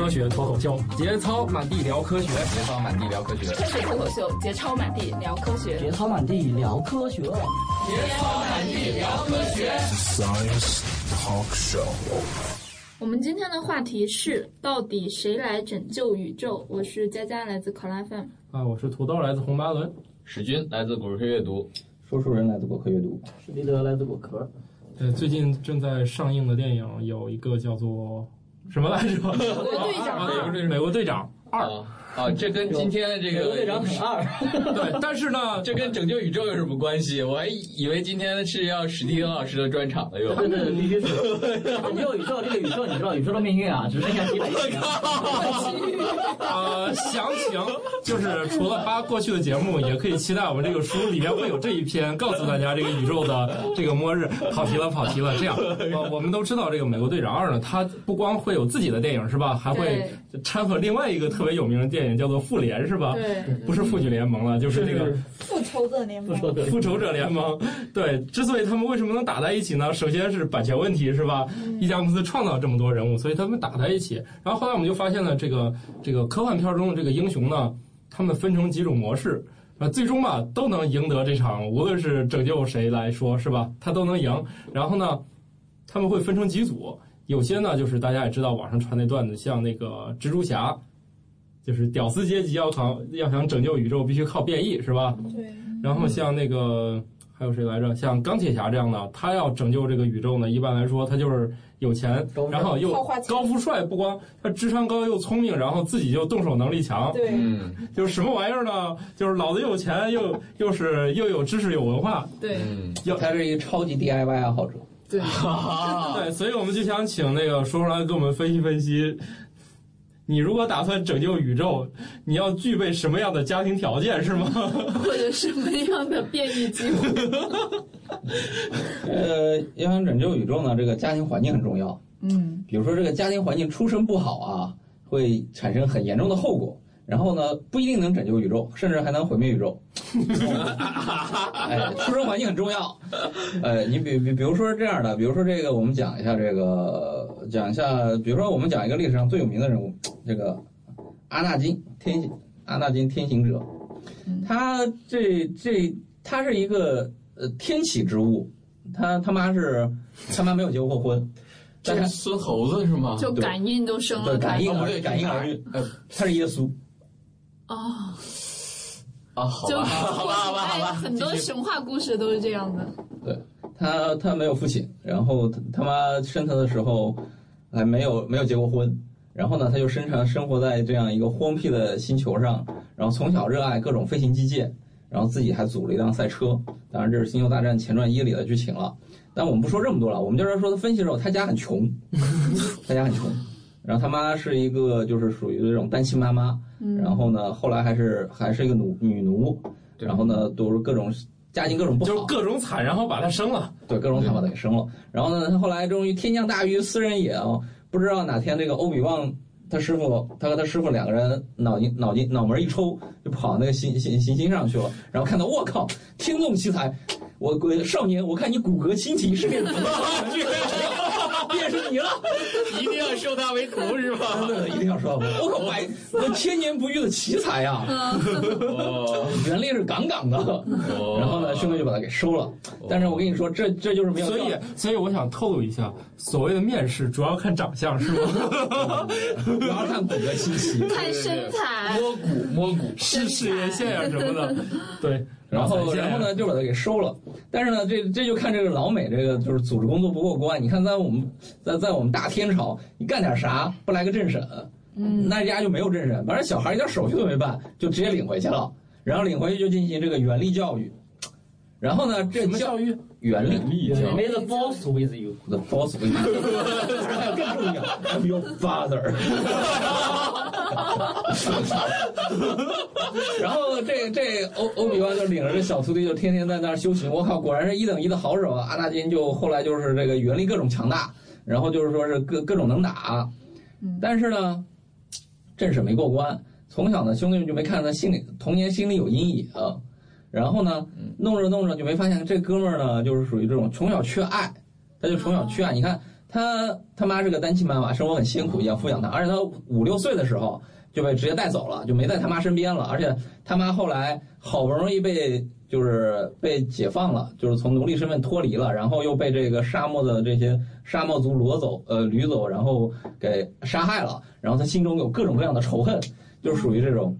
科学脱口秀，节操满地聊科学，节操满地聊科学，科学脱口秀，节操满地聊科学，节操满地聊科学，节操满地聊科学。Science Talk Show。我们今天的话题是：到底谁来拯救宇宙？我是佳佳，来自考拉 FM。啊，我是土豆，来自红八轮。史军，来自果壳阅读。说书人，来自果壳阅读。史蒂德，来自果壳。呃，最近正在上映的电影有一个叫做什么来着？美国队长。美国队长二。啊，这跟今天的这个队长很二，对，但是呢，这跟拯救宇宙有什么关系？我还以为今天是要史蒂芬老师的专场了，又。对对，必须是拯救宇宙。这个宇宙，你知道宇宙的命运啊，只剩下几百亿年。呃，详情就是除了发过去的节目，也可以期待我们这个书里面会有这一篇，告诉大家这个宇宙的这个末日。跑题了，跑题了。这样，我们都知道这个美国队长二呢，它不光会有自己的电影是吧？还会掺和另外一个特别有名的电。电影叫做《复联》是吧？对，不是《复举联盟》了，就是那个《复仇者联盟》。复仇者联盟，对，之所以他们为什么能打在一起呢？首先是版权问题，是吧？一家公司创造这么多人物，所以他们打在一起。然后后来我们就发现了，这个这个科幻片中的这个英雄呢，他们分成几种模式，啊，最终吧都能赢得这场，无论是拯救谁来说，是吧？他都能赢。然后呢，他们会分成几组，有些呢就是大家也知道网上传那段子，像那个蜘蛛侠。就是屌丝阶级要想要想拯救宇宙，必须靠变异，是吧？对。然后像那个还有谁来着？像钢铁侠这样的，他要拯救这个宇宙呢，一般来说他就是有钱，然后又高富帅，不光他智商高又聪明，然后自己就动手能力强。对。就是什么玩意儿呢？就是老子有钱，又又是又有知识有文化。对。要他是一个超级 DIY 爱好者。对。对，所以我们就想请那个说出来给我们分析分析。你如果打算拯救宇宙，你要具备什么样的家庭条件是吗？或者什么样的变异机会？呃，要想拯救宇宙呢，这个家庭环境很重要。嗯，比如说这个家庭环境出身不好啊，会产生很严重的后果。然后呢，不一定能拯救宇宙，甚至还能毁灭宇宙。哎，出生环境很重要。呃，你比比比如说这样的，比如说这个，我们讲一下这个，讲一下，比如说我们讲一个历史上最有名的人物，这个阿纳金天阿纳金天行者，他这这他是一个呃天启之物，他他妈是他妈没有结过婚。这是孙猴子是吗？就感应都生了，感应儿感应儿孕，呃，他是耶稣。哦，啊，好吧，好吧，好吧，好吧，很多神话故事都是这样的。对他，他没有父亲，然后他他妈生他的时候还没有没有结过婚，然后呢，他就生长生活在这样一个荒僻的星球上，然后从小热爱各种飞行机械，然后自己还组了一辆赛车。当然，这是《星球大战前传一》里的剧情了。但我们不说这么多了，我们就是说他分析的时候，他家很穷，他家很穷。然后他妈是一个就是属于这种单亲妈妈，然后呢，后来还是还是一个奴女奴，然后呢，都是各种家境各种不好，就是各种惨，然后把他生了，对，各种惨把他给生了。然后呢，他后来终于天降大雨，斯人也啊，不知道哪天这个欧比旺他师傅，他和他师傅两个人脑筋脑筋脑门一抽，就跑那个行行行星上去了，然后看到我靠，天纵奇才，我少年，我看你骨骼清奇，是面子。便是你了，一定要收他为徒是吧？对，一定要收。我靠，百千年不遇的奇才呀！原力是杠杠的。哦然后呢，兄弟就把他给收了。但是我跟你说，这这就是没有。所以，所以我想透露一下，所谓的面试主要看长相是吗？主要看骨骼清奇，看身材，摸骨摸骨，是事业线呀什么的。对。然后，然后呢，就把他给收了。但是呢，这这就看这个老美这个就是组织工作不过关。你看，在我们，在在我们大天朝，你干点啥不来个政审，嗯，那家就没有政审，反正小孩一点手续都没办，就直接领回去了。然后领回去就进行这个原力教育。然后呢，这教育？原力。May the force with you. The force with you. 还有更重要，I'm your father. 然后这这欧欧比旺就领着这小徒弟就天天在那儿修行，我靠，果然是一等一的好手啊！阿纳金就后来就是这个原力各种强大，然后就是说是各各种能打，但是呢，阵势没过关。从小呢，兄弟们就没看他心里童年心里有阴影，然后呢，弄着弄着就没发现这哥们儿呢，就是属于这种从小缺爱，他就从小缺爱。你看他他妈是个单亲妈妈，生活很辛苦，养抚养他，而且他五六岁的时候就被直接带走了，就没在他妈身边了。而且他妈后来好不容易被就是被解放了，就是从奴隶身份脱离了，然后又被这个沙漠的这些沙漠族掳走，呃掳走，然后给杀害了。然后他心中有各种各样的仇恨，就属于这种，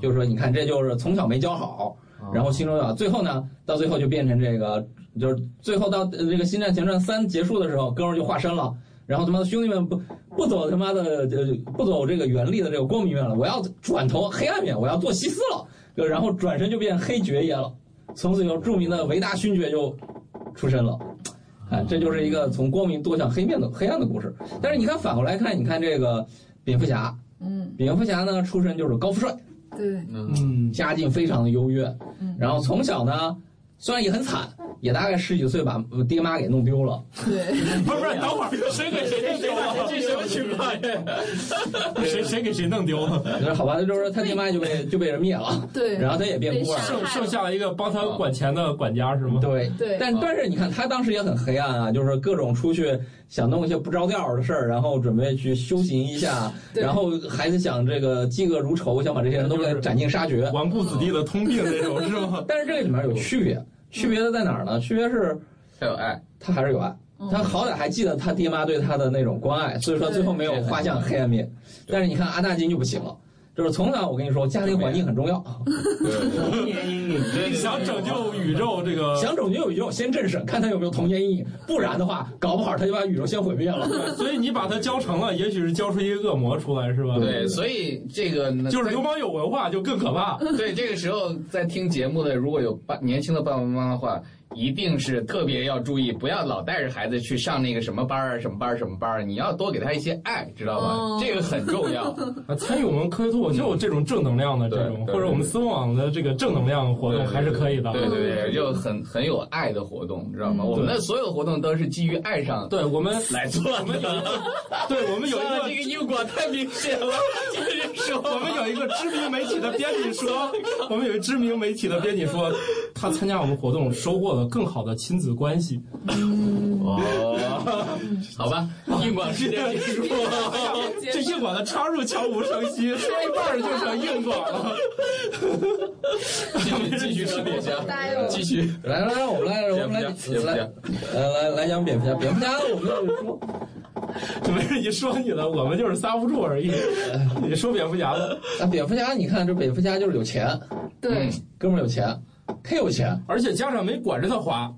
就是说你看这就是从小没教好，然后心中有，最后呢，到最后就变成这个。就是最后到呃这个《新战前传三》结束的时候，哥们儿就化身了，然后他妈的兄弟们不不走他妈的呃不走这个原力的这个光明面了，我要转投黑暗面，我要做西斯了，就然后转身就变黑爵爷了，从此有著名的维达勋爵就出身了，哎，这就是一个从光明多向黑面的黑暗的故事。但是你看反过来看，你看这个蝙蝠侠，嗯，蝙蝠侠呢出身就是高富帅，对，嗯，家境非常的优越，嗯。然后从小呢虽然也很惨。也大概十几岁把爹妈给弄丢了。对，不 是不是，等会儿谁给谁弄丢了？这什么情况呀？谁谁给谁弄丢了？好吧，就是说他爹妈就被就被人灭了。对，然后他也变孤儿，剩剩下了一个帮他管钱的管家是吗？对对。但但是你看他当时也很黑暗啊，就是各种出去想弄一些不着调的事儿，然后准备去修行一下，然后还是想这个嫉恶如仇，想把这些人都给斩尽杀绝，纨绔子弟的通病那种是吗？但是这个里面有区别。区别的在哪儿呢？区别是，他有爱，他还是有爱，他好歹还记得他爹妈对他的那种关爱，所以说最后没有滑向黑暗面。但是你看阿纳金就不行了，就是从小我跟你说，家庭环境很重要。童年阴影，想拯救宇宙，这个想拯救宇宙，先震慑，看他有没有童年阴影，不然的话，搞不好他就把宇宙先毁灭了。所以你把他教成了，也许是教出一个恶魔出来，是吧？对，所以这个就是流氓有文化就更可怕。对，这个时候在听节目的，如果有爸年轻的爸爸妈妈的话。一定是特别要注意，不要老带着孩子去上那个什么班儿、什么班儿、什么班儿。你要多给他一些爱，知道吧？这个很重要。啊，参与我们科学脱口秀这种正能量的这种，或者我们思网的这个正能量活动还是可以的。对对对，就很很有爱的活动，知道吗？我们的所有活动都是基于爱上。对我们来做的。对我们有一个 这个因果太明显了。说 我们有一个知名媒体的编辑说，我们有一知名媒体的编辑说，他参加我们活动收获了更好的亲子关系。哦，好吧，硬广时间结束，这硬广的插入悄无声息，说一半就成硬广了。继续继续吃蝙蝠侠，继续来来来，我们来我们来来来来来讲蝙蝠侠，蝙蝠侠我们要说。没事，你说你的，我们就是刹不住而已。你说蝙蝠侠的，啊，蝙蝠侠，你看这蝙蝠侠就是有钱，对，哥们儿有钱，忒有钱，而且家长没管着他花，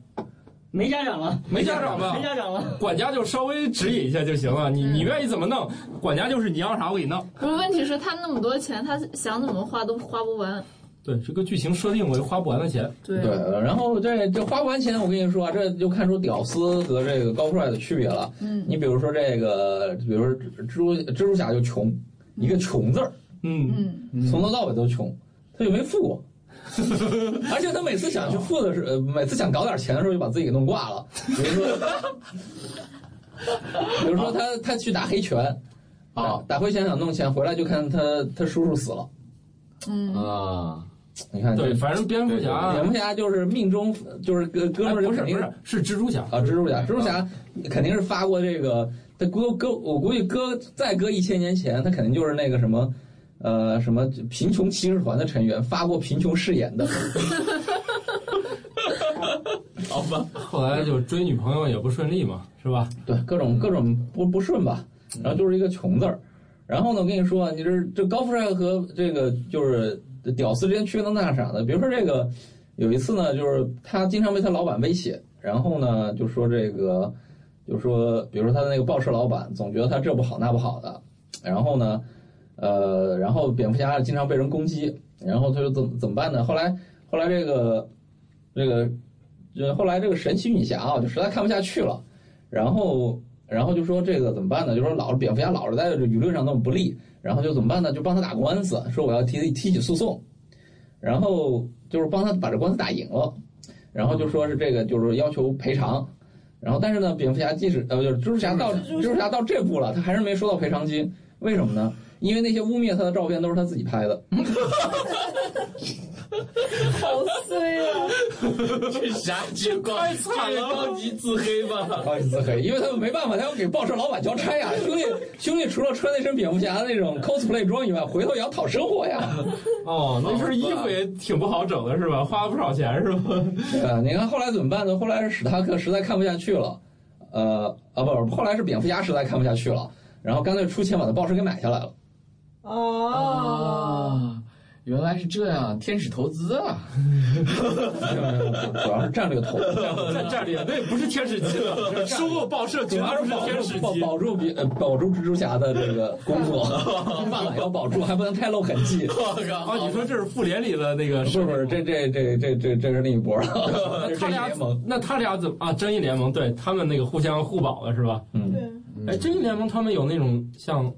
没家长了，没家长吧？没家长了，管家就稍微指引一下就行了。你你愿意怎么弄，管家就是你要啥我给你弄。不是，问题是，他那么多钱，他想怎么花都花不完。对，这个剧情设定我就花不完的钱。对对，然后这这花不完钱，我跟你说啊，这就看出屌丝和这个高富帅的区别了。嗯，你比如说这个，比如说蜘蛛蜘蛛侠就穷，一个穷字儿，嗯嗯，从头到尾都穷，他就没富过。而且他每次想去付的时候，每次想搞点钱的时候，就把自己给弄挂了。比如说，比如说他他去打黑拳，啊，打黑拳想弄钱，回来就看他他叔叔死了。嗯啊。你看，对，反正蝙蝠侠，蝙蝠侠就是命中就是哥哥们儿，不是不是是蜘蛛侠啊，蜘蛛侠，蜘蛛侠肯定是发过这个，他搁搁，我估计搁再搁一千年前，他肯定就是那个什么，呃，什么贫穷骑士团的成员，发过贫穷誓言的。好吧，后来就追女朋友也不顺利嘛，是吧？对，各种各种不不顺吧，然后就是一个穷字儿。然后呢，我跟你说，你这这高富帅和这个就是。屌丝之间区分在啥的？比如说这个，有一次呢，就是他经常被他老板威胁，然后呢就说这个，就说，比如说他的那个报社老板总觉得他这不好那不好的，然后呢，呃，然后蝙蝠侠经常被人攻击，然后他就怎怎么办呢？后来后来这个这个，就后来这个神奇女侠啊，就实在看不下去了，然后然后就说这个怎么办呢？就说老蝙蝠侠老是在舆论上那么不利。然后就怎么办呢？就帮他打官司，说我要提提起诉讼，然后就是帮他把这官司打赢了，然后就说是这个就是要求赔偿，然后但是呢，蝙蝠侠即使呃就是蜘蛛侠到蜘蛛侠到这步了，他还是没收到赔偿金，为什么呢？因为那些污蔑他的照片都是他自己拍的。好衰啊！这啥情况？太惨了高级自黑吧？高级自黑，因为他们没办法，他要给报社老板交差呀。兄弟，兄弟，除了穿那身蝙蝠侠的那种 cosplay 装以外，回头也要讨生活呀。哦，那身衣服也挺不好整的，是吧？花了不少钱，是吧？呃，你看后来怎么办呢？后来是史塔克实在看不下去了，呃，啊不，后来是蝙蝠侠实在看不下去了，然后干脆出钱把他报社给买下来了。哦，啊，原来是这样，天使投资啊！主要是战略投资。在这里，那不是天使机了，收购报社绝对不是天使机。保保住比呃保住蜘蛛侠的这个工作，饭碗要保住，还不能太露痕迹。啊，你说这是复联里的那个？不是不是，这这这这这这是另一波了。他俩联盟，那他俩怎么啊？正义联盟对他们那个互相互保的是吧？嗯，对，哎，正义联盟他们有那种像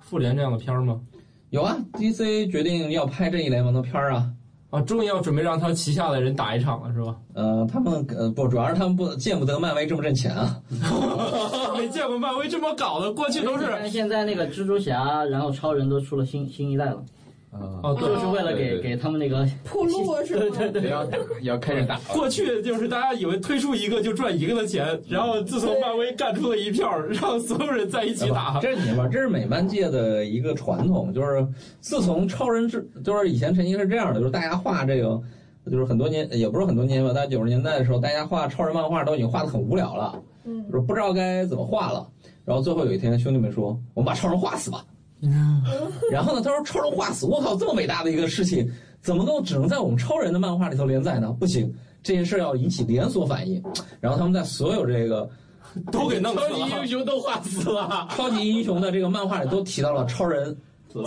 复联这样的片儿吗？有啊，DC 决定要拍正义联盟的片儿啊。啊，终于要准备让他旗下的人打一场了，是吧？呃，他们呃不，主要是他们不见不得漫威这么挣钱啊。没见过漫威这么搞的，过去都是但现在那个蜘蛛侠，然后超人都出了新新一代了，哦，对就，是为了给给他们那个铺路是吗？对对对，要打，要开始打。过去就是大家以为推出一个就赚一个的钱，然后自从漫威干出了一票，让所有人在一起打。这是你们，这是美漫界的一个传统，就是自从超人之，就是以前曾经是这样的，就是大家画这个，就是很多年，也不是很多年吧，大概九十年代的时候，大家画超人漫画都已经画的很无聊了，嗯就是不知道该怎么画了。然后最后有一天，兄弟们说，我们把超人画死吧。然后呢，他说超人画死，我靠，这么伟大的一个事情，怎么能只能在我们超人的漫画里头连载呢？不行，这件事要引起连锁反应。然后他们在所有这个都给弄死了超级英。雄都画死了。超级英雄的这个漫画里都提到了超人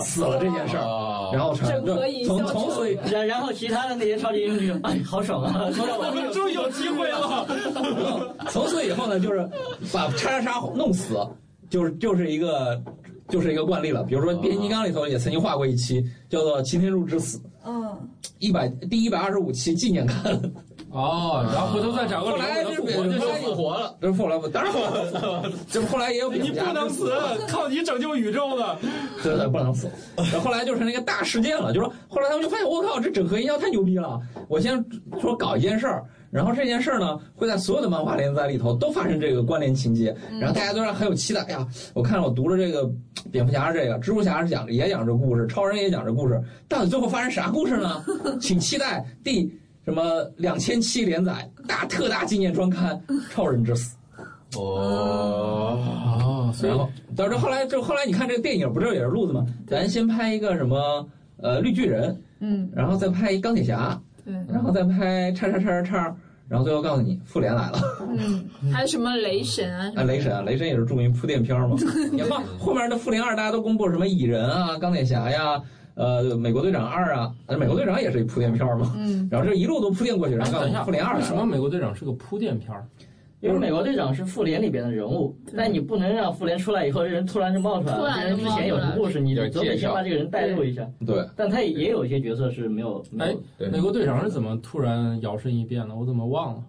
死了这件事儿，哦然后从从此然然后其他的那些超级英雄哎，好爽啊！我 们终于有机会了。从此以后呢，就是把叉叉叉弄死，就是就是一个就是一个惯例了。比如说变形金刚里头也曾经画过一期叫做《擎天柱之死》，嗯，一百第一百二十五期纪念刊，哦，然后回头再找个理由给他复活就复活了。这是后来当然后来不死，这 后来也有你不能死，靠你拯救宇宙的。对对，不能死。然后后来就是那个大事件了，就是说后来他们就发现，我靠，这整合营销太牛逼了。我先说搞一件事儿，然后这件事儿呢会在所有的漫画连载里头都发生这个关联情节，然后大家都让很有期待。哎呀，我看了我读了这个蝙蝠侠是这个，蜘蛛侠是讲也讲这故事，超人也讲这故事，到底最后发生啥故事呢？请期待第什么两千期连载大特大纪念专刊《超人之死》。哦，然后，但是后来就后来，你看这个电影不是也是路子吗？咱先拍一个什么呃绿巨人，嗯，然后再拍一钢铁侠，对，然后再拍叉叉叉叉叉，然后最后告诉你复联来了。嗯，还有什么雷神啊？啊，雷神啊，雷神也是著名铺垫片嘛。你看后面的复联二，大家都公布什么蚁人啊、钢铁侠呀。呃，美国队长二啊，呃美国队长也是一铺垫片嘛，嗯，然后这一路都铺垫过去，然后告诉等一下，你复联二。为什么美国队长是个铺垫片儿？因为美国队长是复联里边的人物，但你不能让复联出来以后，这人突然就冒出来了。突然就这人之前有什么故事，你得先把这个人带入一下。对，但他也也有一些角色是没有哎美国队长是怎么突然摇身一变的？我怎么忘了？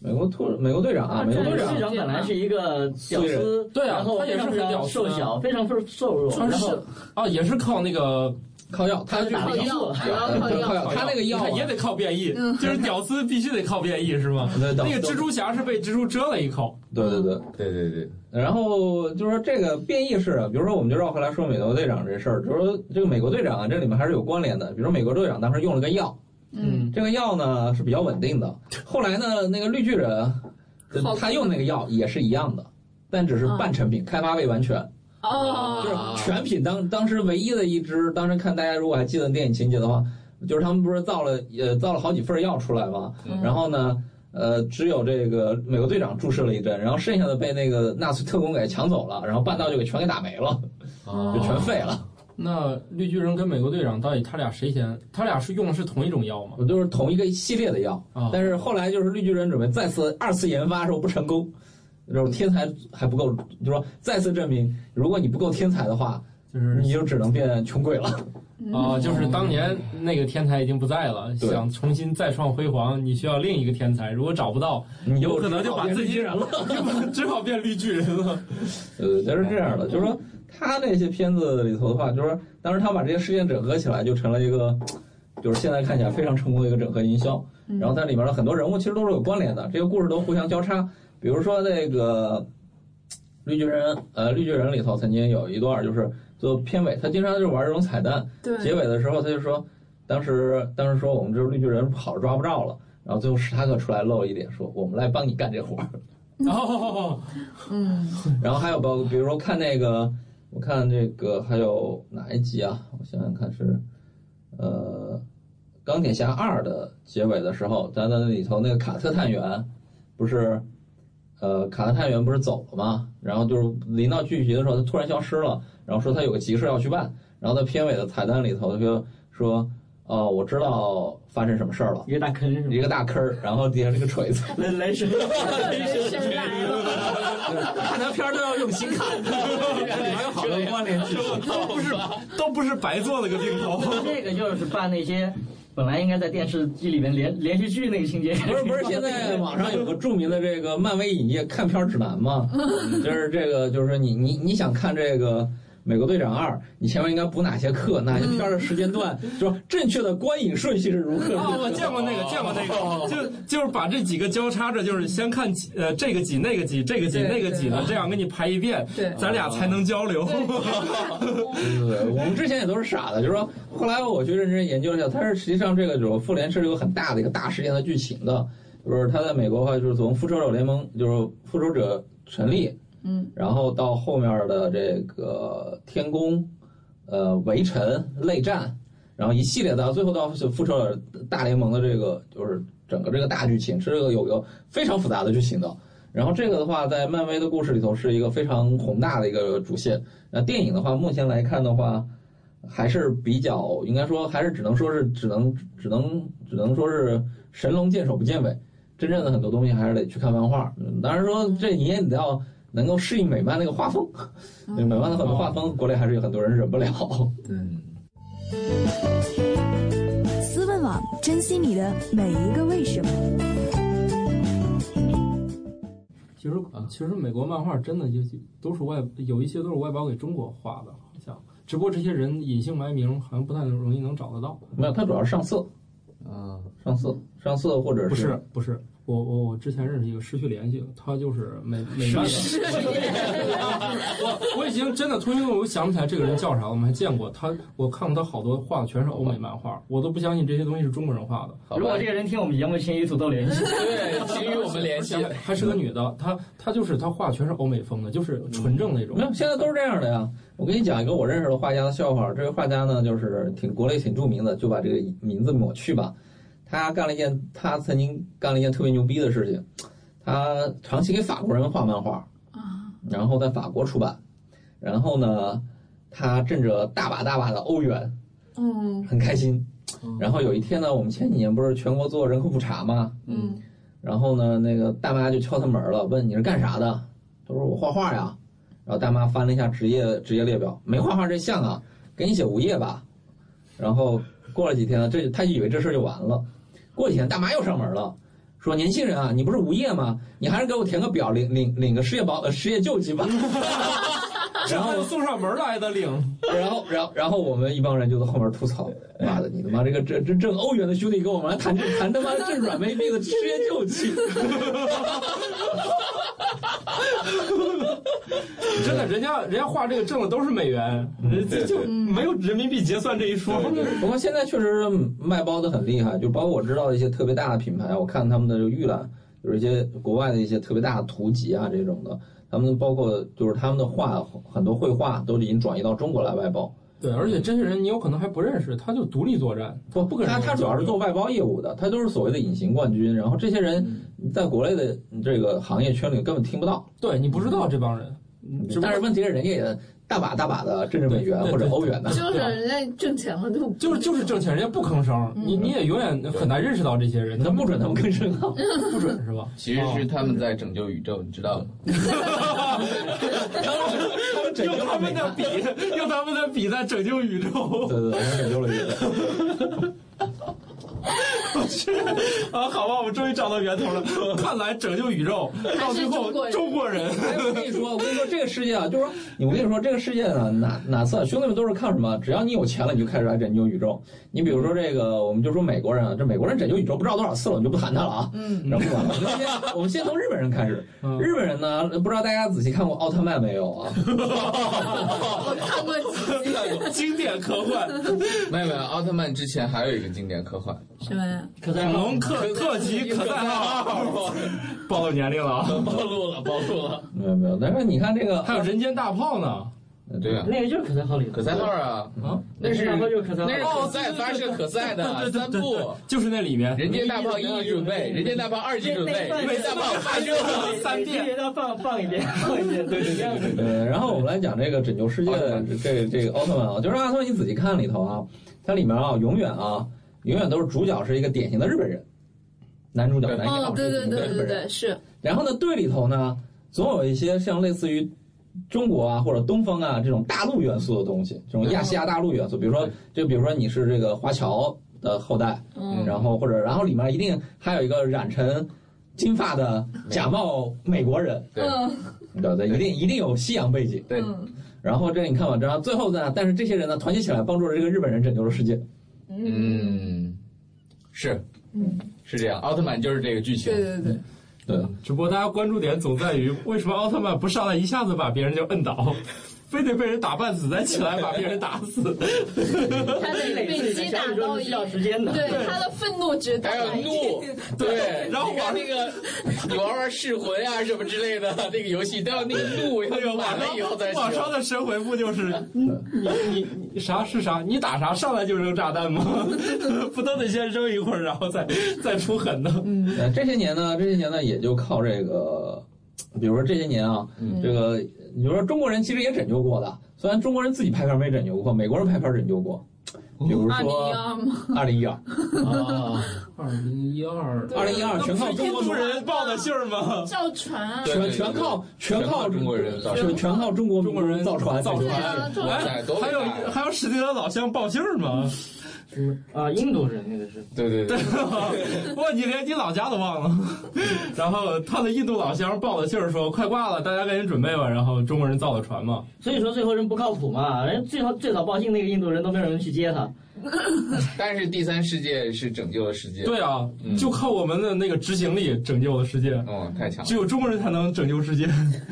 美国突美国队长啊，美国队队长长本来是一个屌丝，对啊然后他也是很瘦小，非常瘦瘦弱，然后啊，也是靠那个靠药，他要靠药。对靠药，他那个药也得靠变异，就是屌丝必须得靠变异是吗？那个蜘蛛侠是被蜘蛛蛰了一口，对对对，对对对，然后就是说这个变异是，比如说我们就绕回来说美国队长这事儿，就是说这个美国队长啊，这里面还是有关联的。比如说美国队长当时用了个药，嗯，这个药呢是比较稳定的。后来呢，那个绿巨人，他用那个药也是一样的，但只是半成品，开发未完全，就是哦，全品当当时唯一的一支。当时看大家如果还记得电影情节的话，就是他们不是造了呃造了好几份药出来吗？然后呢。呃，只有这个美国队长注射了一针，然后剩下的被那个纳粹特工给抢走了，然后半道就给全给打没了，就全废了。那绿巨人跟美国队长到底他俩谁先？他俩是用的是同一种药吗？都是同一个系列的药，啊，但是后来就是绿巨人准备再次二次研发的时候不成功，就是天才还不够，就说再次证明，如果你不够天才的话，就是你就只能变穷鬼了。啊，就是当年那个天才已经不在了，想重新再创辉煌，你需要另一个天才。如果找不到，你有可能就把自己人了。就只好变绿巨人了。呃，就是这样的，就是说他那些片子里头的话，就是说当时他把这些事件整合起来，就成了一个，就是现在看起来非常成功的一个整合营销。然后在里面的很多人物其实都是有关联的，这个故事都互相交叉。比如说那个绿巨人，呃，绿巨人里头曾经有一段就是做片尾，他经常就玩这种彩蛋。对，结尾的时候他就说，当时当时说我们这绿巨人跑抓不着了，然后最后史塔克出来露了一脸，说我们来帮你干这活儿。哦，嗯，然后还有包括比如说看那个，我看这个还有哪一集啊？我想想看是，呃，钢铁侠二的结尾的时候，咱在那里头那个卡特探员，不是，呃，卡特探员不是走了吗？然后就是临到剧集的时候，他突然消失了，然后说他有个急事要去办，然后在片尾的彩蛋里头他就说，哦，我知道发生什么事儿了。一个大坑是吗？一个大坑儿，然后底下是个锤子，雷 雷神，雷神来了，看他片儿都要用心看，里面有好多关联。都不是都不是白做了个镜头。这个就是把那些本来应该在电视机里面连连续剧那个情节，不 是不是，现在网上有个著名的这个漫威影业看片儿指南嘛，就是这个就是说你你你想看这个。美国队长二，你前面应该补哪些课？哪些片儿的时间段？说正确的观影顺序是如何？哦，我见过那个，见过那个，就就是把这几个交叉着，就是先看呃这个几那个几这个几那个几的，这样给你排一遍，对，咱俩才能交流。对对 对，我们之前也都是傻的，就是说后来我去认真研究一下，它是实际上这个种复联是有很大的一个大事件的剧情的，就是他在美国的话，就是从复仇者联盟，就是复仇者成立。嗯，然后到后面的这个天宫，呃，围城、内战，然后一系列的，最后到复仇者大联盟的这个，就是整个这个大剧情是个有个非常复杂的剧情的。然后这个的话，在漫威的故事里头是一个非常宏大的一个主线。那电影的话，目前来看的话，还是比较应该说，还是只能说是只能只能只能说是神龙见首不见尾。真正的很多东西还是得去看漫画。当然说这你也得要。能够适应美漫那个画风，美漫的很多画风，国内还是有很多人忍不了。对。思问网，珍惜你的每一个为什么。其实啊，其实美国漫画真的就都是外，有一些都是外包给中国画的，好像。只不过这些人隐姓埋名，好像不太容易能找得到。没有，他主要是上色。啊，上色，上色或者是不是不是。我我我之前认识一个失去联系，他就是美美 漫的。我我已经真的突然我想不起来这个人叫啥，我们还见过他，我看过他好多画的全是欧美漫画，我都不相信这些东西是中国人画的。如果这个人听我们节目，请与土豆联系。对，请与我们联系。还是个女的，她她就是她画全是欧美风的，就是纯正那种。没有，现在都是这样的呀。我跟你讲一个我认识的画家的笑话，这个画家呢就是挺国内挺著名的，就把这个名字抹去吧。他干了一件，他曾经干了一件特别牛逼的事情，他长期给法国人画漫画，啊，然后在法国出版，然后呢，他挣着大把大把的欧元，嗯，很开心。然后有一天呢，我们前几年不是全国做人口普查吗？嗯，然后呢，那个大妈就敲他门了，问你是干啥的？他说我画画呀。然后大妈翻了一下职业职业列表，没画画这项啊，给你写无业吧。然后过了几天呢，这他以为这事就完了。过几天，大妈又上门了，说：“年轻人啊，你不是无业吗？你还是给我填个表，领领领个失业保呃失业救济吧。”然后送上门来的领，然后然后然后我们一帮人就在后面吐槽：“妈的，你他妈这个这这挣欧元的兄弟跟我们来谈这谈他妈 挣软妹币的失业救济。”真的，人家人家画这个挣的都是美元，这就没有人民币结算这一说。不过现在确实卖包的很厉害，就包括我知道的一些特别大的品牌，我看他们的预览，就是一些国外的一些特别大的图集啊这种的，他们包括就是他们的画很多绘画都已经转移到中国来外包。对，而且这些人你有可能还不认识，他就独立作战，不不可能。他他主要是做外包业务的，他都是所谓的隐形冠军。然后这些人在国内的这个行业圈里根本听不到，对你不知道这帮人。但是问题是，人家也大把大把的政治美元或者欧元的，就是人家挣钱了就就是就是挣钱，人家不吭声，你你也永远很难认识到这些人，他不准他们吭声啊，不准是吧？其实是他们在拯救宇宙，你知道吗？用他们的笔，用他们的笔在拯救宇宙，对对，拯救了宇宙。我去啊，好吧，我们终于找到源头了。看来拯救宇宙到最后中国人。哎，我跟你说，我跟你说，这个世界啊，就是说，我跟你说，这个世界呢，哪哪次兄弟们都是靠什么？只要你有钱了，你就开始来拯救宇宙。你比如说这个，我们就说美国人啊，这美国人拯救宇宙不知道多少次了，我们就不谈他了啊。嗯，然后。我们先我们先从日本人开始。日本人呢，不知道大家仔细看过奥特曼没有啊？我看过几集，经典科幻。没有没有，奥特曼之前还有一个经典科幻，什么呀？可赛恐龙特特级可赛号，暴露年龄了，暴露了，暴露了。没有没有，但是你看这个还有人间大炮呢。对啊，那个就是可赛号里的可赛号啊，啊，那是大炮就是可赛号那是可赛发射可赛的三部，就是那里面。人间大炮一级准备，人间大炮二级准备，人间大炮发射三遍，要放放一遍，放一遍，对 对对。呃，然后我们来讲这个拯救世界的这这个奥特曼啊，就是奥特曼，你仔细看里头啊，它里面啊，永远啊，永远都是主角是一个典型的日本人，男主角男一号，哦对对对对日本人。对，是。然后呢，队里头呢，总有一些像类似于中国啊或者东方啊这种大陆元素的东西，这种亚细亚大陆元素，比如说，就比如说你是这个华侨的后代，嗯。然后或者然后里面一定还有一个染成金发的假冒美国人，对。嗯。对对，一定一定有西洋背景。对，嗯然后这你看吧，然后最后呢，但是这些人呢团结起来，帮助了这个日本人拯救了世界。嗯，是，嗯，是这样，奥特曼就是这个剧情。对，对对，对，只不过大家关注点总在于为什么奥特曼不上来一下子把别人就摁倒，非得被人打半死再起来把别人打死。他得被击打到一需要时间的。对他的愤怒值还有怒，对，然后你看那个，你玩玩噬魂啊什么之类的那个游戏，都要那个怒，要那个完了以后再网上。的神回复就是 你你你你啥是啥？你打啥？上来就扔炸弹吗？不都得先扔一会儿，然后再再出狠的？嗯，这些年呢，这些年呢，也就靠这个，比如说这些年啊，这个，你说中国人其实也拯救过的，虽然中国人自己拍片没拯救过，美国人拍片拯救过，比如二零说一二吗？二零一二，啊，二零一二，二零一二全靠中国人报的信儿吗？造船全全靠全靠中国人造全全靠中国中国人造船造对船还有还有史蒂德老乡报信儿吗？啊，印度人那个是。对对对，哇，你连你老家都忘了。然后他的印度老乡报了信儿说快挂了，大家赶紧准备吧。然后中国人造的船嘛，所以说最后人不靠谱嘛，人最后最早报信那个印度人都没有人去接他。但是第三世界是拯救了世界，对啊，就靠我们的那个执行力拯救了世界。哦，太强了只。有中国人才能拯救世界。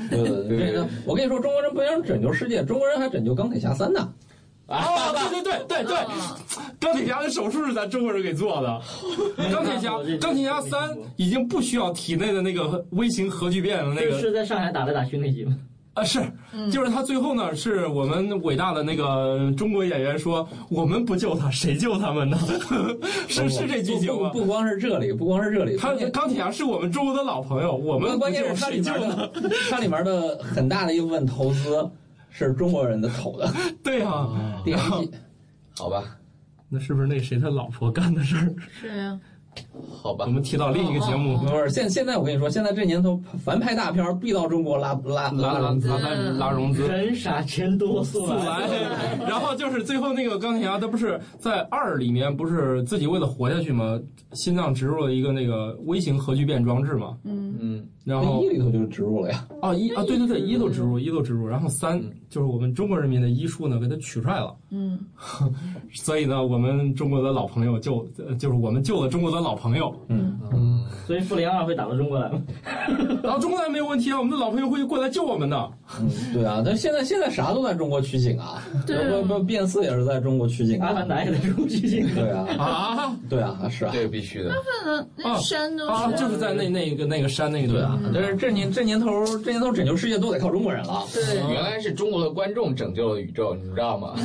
对对对，这个我跟你说，中国人不光拯救世界，中国人还拯救钢铁侠三呢。啊，对对对对对，钢铁侠的手术是咱中国人给做的。钢铁侠，钢铁侠三已经不需要体内的那个微型核聚变的，那个是在上海打来打去那集吗？啊，是，就是他最后呢，是我们伟大的那个中国演员说，我们不救他，谁救他们呢？是是这剧情吗？不不光是这里，不光是这里，他钢铁侠是我们中国的老朋友，我们关键是它里面？的它里面的很大的一部分投资是中国人的口的 对啊、第二季。好吧，那是不是那谁他老婆干的事儿？是呀，好吧。我，们提到另一个节目，不是现现在我跟你说，现在这年头凡拍大片儿必到中国拉拉拉拉融资。拉拉拉融资。人傻钱多，速速来，然后就是最后那个钢铁侠，他不是在二里面不是自己为了活下去吗？心脏植入了一个那个微型核聚变装置嘛，嗯，嗯，然后一里头就植入了呀。啊一啊对对对一都植入一都植入，然后三就是我们中国人民的医术呢给它取出来了，嗯，所以呢我们中国的老朋友救呃就是我们救了中国的老朋友，嗯，所以复联二会打到中国来吗？然后中国来没有问题啊，我们的老朋友会过来救我们的。嗯，对啊，但现在现在啥都在中国取景啊，对啊不不，变四也是在中国取景阿啊。凡达也在中国取景。对啊，啊对啊，是啊，这个必须的。那那山都啊，是就是在那那个那个山那个对啊，但是这年这年头这年头拯救世界都得靠中国人了。对原来是中国的观众拯救了宇宙，你知道吗？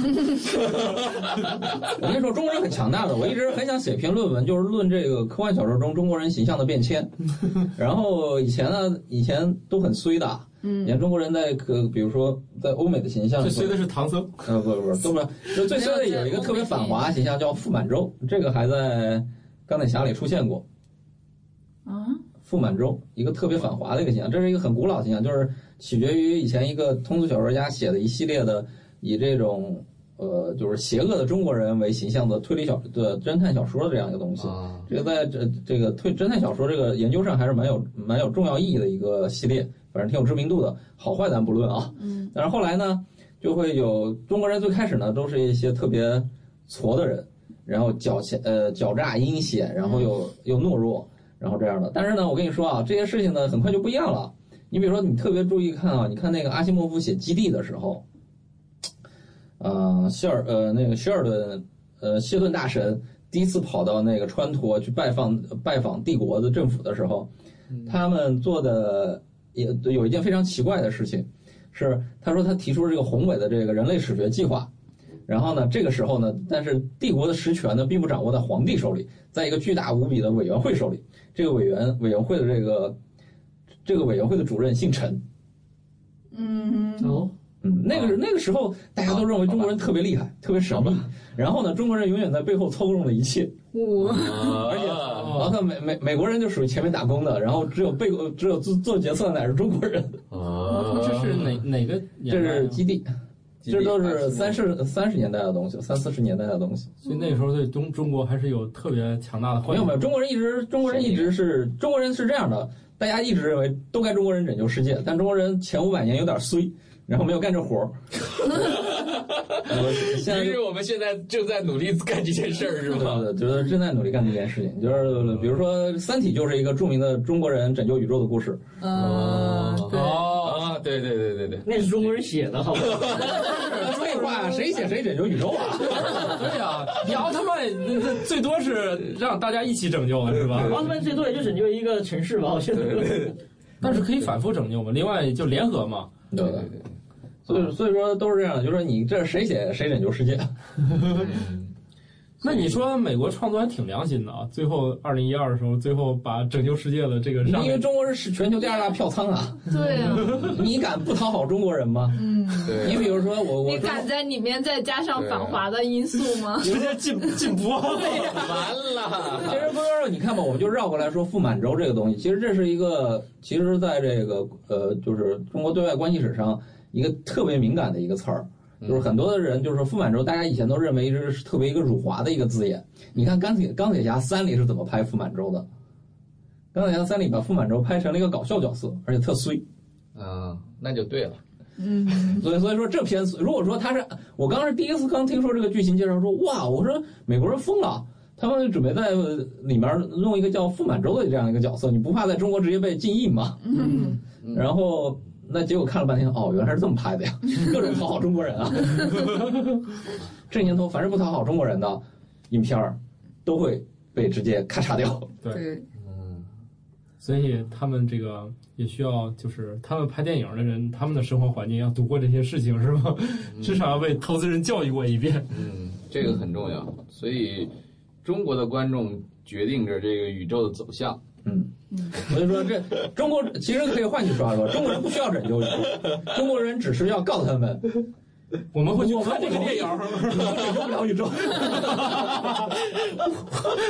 我跟你说，中国人很强大的。我一直很想写篇论文，就是论这个科幻小说中中国人形象的变迁。然后以前呢，以前都很衰的。嗯，你看中国人在可，比如说在欧美的形象，最衰的是唐僧，呃，不不不，都不是，就最衰的有一个特别反华形象叫傅满洲，这个还在钢铁侠里出现过。啊，傅满洲，一个特别反华的一个形象，这是一个很古老的形象，就是取决于以前一个通俗小说家写的一系列的以这种呃，就是邪恶的中国人为形象的推理小的侦探小说的这样一个东西。啊，这个在这这个推侦探小说这个研究上还是蛮有蛮有重要意义的一个系列，反正挺有知名度的。好坏咱不论啊，嗯，但是后来呢，就会有中国人最开始呢都是一些特别矬的人，然后狡黠呃狡诈阴险，然后又又懦弱，然后这样的。但是呢，我跟你说啊，这些事情呢很快就不一样了。你比如说，你特别注意看啊，你看那个阿西莫夫写《基地》的时候，呃，希尔呃那个希尔顿呃谢顿大神第一次跑到那个川陀去拜访拜访帝国的政府的时候，他们做的也有一件非常奇怪的事情，是他说他提出了这个宏伟的这个人类史学计划，然后呢，这个时候呢，但是帝国的实权呢并不掌握在皇帝手里，在一个巨大无比的委员会手里，这个委员委员会的这个这个委员会的主任姓陈，嗯，哦，嗯，那个那个时候大家都认为中国人特别厉害，特别神秘，然后呢，中国人永远在背后操纵了一切，我 而且然后看美美美国人就属于前面打工的，然后只有背后只有做做决策的乃是中国人，啊，这是哪哪个年这代啊？是基地，这都是三十三十年代的东西，三四十年代的东西。所以那时候对中中国还是有特别强大的朋友。没有没有，中国人一直中国人一直是中国人是这样的，大家一直认为都该中国人拯救世界，但中国人前五百年有点衰，然后没有干这活儿。我现在于是我们现在正在努力干这件事儿，是对吗？对，就是正在努力干这件事情，就是比如说《三体》就是一个著名的中国人拯救宇宙的故事。哦，啊，对对对对对，那是中国人写的，好吧？废话，谁写谁拯救宇宙啊？对呀，你奥特曼最多是让大家一起拯救了，是吧？奥特曼最多也就拯救一个城市吧，我觉得。但是可以反复拯救嘛。另外就联合嘛。对对对。所以所以说都是这样，就是说你这谁写谁拯救世界。那你说美国创作还挺良心的啊！最后二零一二的时候，最后把拯救世界的这个因为中国人是全球第二大票仓啊，对啊，你敢不讨好中国人吗？嗯，对你比如说我我你敢在里面再加上反华的因素吗？直接禁禁播。完了，其实不是你看吧，我们就绕过来说傅满洲这个东西，其实这是一个，其实在这个呃，就是中国对外关系史上一个特别敏感的一个词儿。就是很多的人就是说傅满洲，大家以前都认为是特别一个辱华的一个字眼。你看钢铁钢铁侠三里是怎么拍傅满洲的？钢铁侠三里把傅满洲拍成了一个搞笑角色，而且特衰。啊，那就对了。嗯，所以所以说这片如果说他是我刚是第一次刚听说这个剧情介绍说哇，我说美国人疯了，他们准备在里面弄一个叫傅满洲的这样一个角色，你不怕在中国直接被禁映吗？嗯，然后那结果看了半天，哦，原来是这么拍的呀，各种讨好中国人啊。这年头凡是不讨好中国人的影片儿，都会被直接咔嚓掉。对，嗯，所以他们这个也需要，就是他们拍电影的人，他们的生活环境要读过这些事情，是吧？至少要被投资人教育过一遍。嗯，这个很重要。所以中国的观众决定着这个宇宙的走向。嗯，所以说这中国其实可以换句话说，中国人不需要拯救宇宙，中国人只是要告诉他们，我们会去看这个电影，拯救不了宇宙。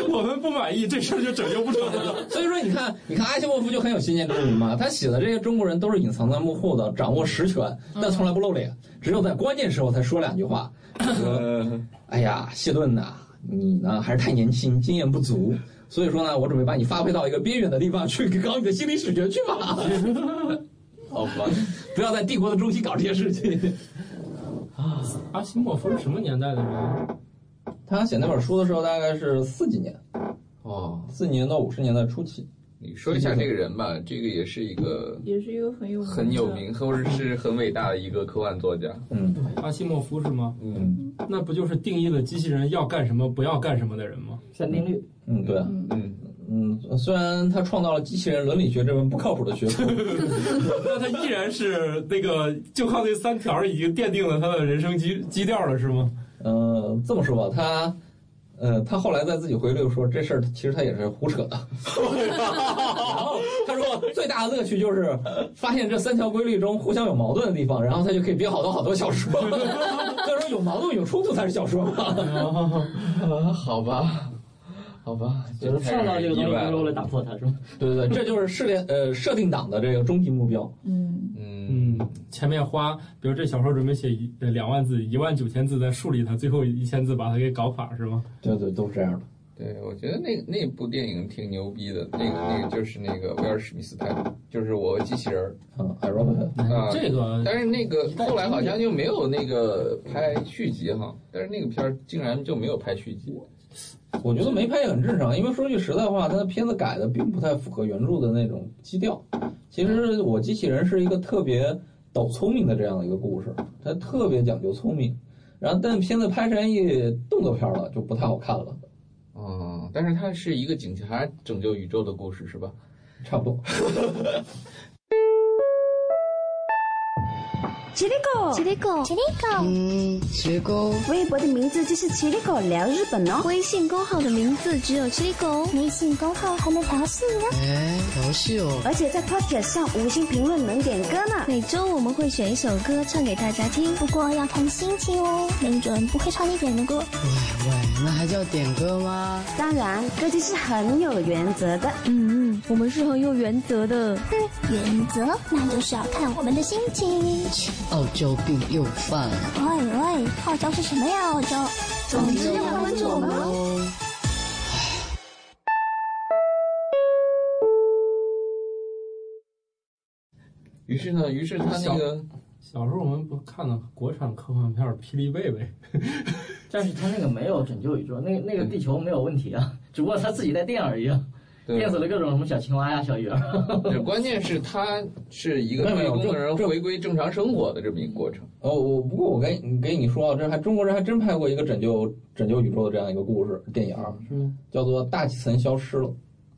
我们不满意，这事儿就拯救不成了。所以说，你看，你看阿西莫夫就很有先见之明嘛。他写的这些中国人都是隐藏在幕后的，掌握实权，但从来不露脸，只有在关键时候才说两句话。说：“哎呀，谢顿呐、你呢还是太年轻，经验不足，所以说呢，我准备把你发配到一个边远的地方去搞你的心理史学去吧。好吧，不要在帝国的中心搞这些事情。啊阿西莫夫是什么年代的人？他写那本书的时候大概是四几年，哦，四几年到五十年代初期。你说一下这个人吧，这个也是一个也是一个很有很有名或者是很伟大的一个科幻作家。嗯阿西莫夫是吗？嗯那不就是定义了机器人要干什么、不要干什么的人吗？三定律，嗯，对啊。嗯，嗯，虽然他创造了机器人伦理学这门不靠谱的学科，但他依然是那个，就靠那三条已经奠定了他的人生基基调了，是吗？呃，这么说吧，他，呃，他后来在自己回忆录说这事儿其实他也是胡扯的。然后他说最大的乐趣就是发现这三条规律中互相有矛盾的地方，然后他就可以编好多好多小说。他说有矛盾有冲突才是小说嘛。啊，好吧，好吧，就是创造这个东西意外了。就是为了打破它，是吗？对对对，这就是试炼呃设定党的这个终极目标。嗯，嗯前面花，比如这小说准备写一两万字，一万九千字在树立它，最后一千字把它给搞垮，是吗？对对，都是这样的。对，我觉得那那部电影挺牛逼的，那个那个就是那个威尔史密斯拍的，就是我机器人儿嗯，I Robot，啊，这个但是那个后来好像就没有那个拍续集哈，但是那个片儿竟然就没有拍续集。我觉得没拍也很正常，因为说句实在话，他的片子改的并不太符合原著的那种基调。其实我机器人是一个特别抖聪明的这样的一个故事，它特别讲究聪明。然后，但片子拍成一动作片了，就不太好看了，哦，但是它是一个警察拯救宇宙的故事是吧？差不多。叽里狗，奇力狗，奇力狗，嗯，奇力狗。微博的名字就是奇力狗聊日本哦。微信公号的名字只有奇力狗，微信公号还能调戏呢。哎，调戏哦！而且在 Podcast 上五星评论能点歌呢。每周我们会选一首歌唱给大家听，不过要看心情哦，没准不会唱你点的歌。喂喂，那还叫点歌吗？当然，歌姬是很有原则的。嗯嗯，我们是很有原则的。哼，原则那就是要看我们的心情。傲娇病又犯了。喂喂，傲娇是什么呀？傲娇，总之要关注我们哦。于是呢，于是他那个小时候我们不看了国产科幻片《霹雳贝贝》，但是他那个没有拯救宇宙，那那个地球没有问题啊，只不过他自己带电而已啊。电死了各种什么小青蛙呀、小鱼儿。对，关键是它是一个特异功能人回归正常生活的这么一个过程。哦，我不过我跟你跟你说啊，这还中国人还真拍过一个拯救拯救宇宙的这样一个故事电影，是吗？叫做《大气层消失了》。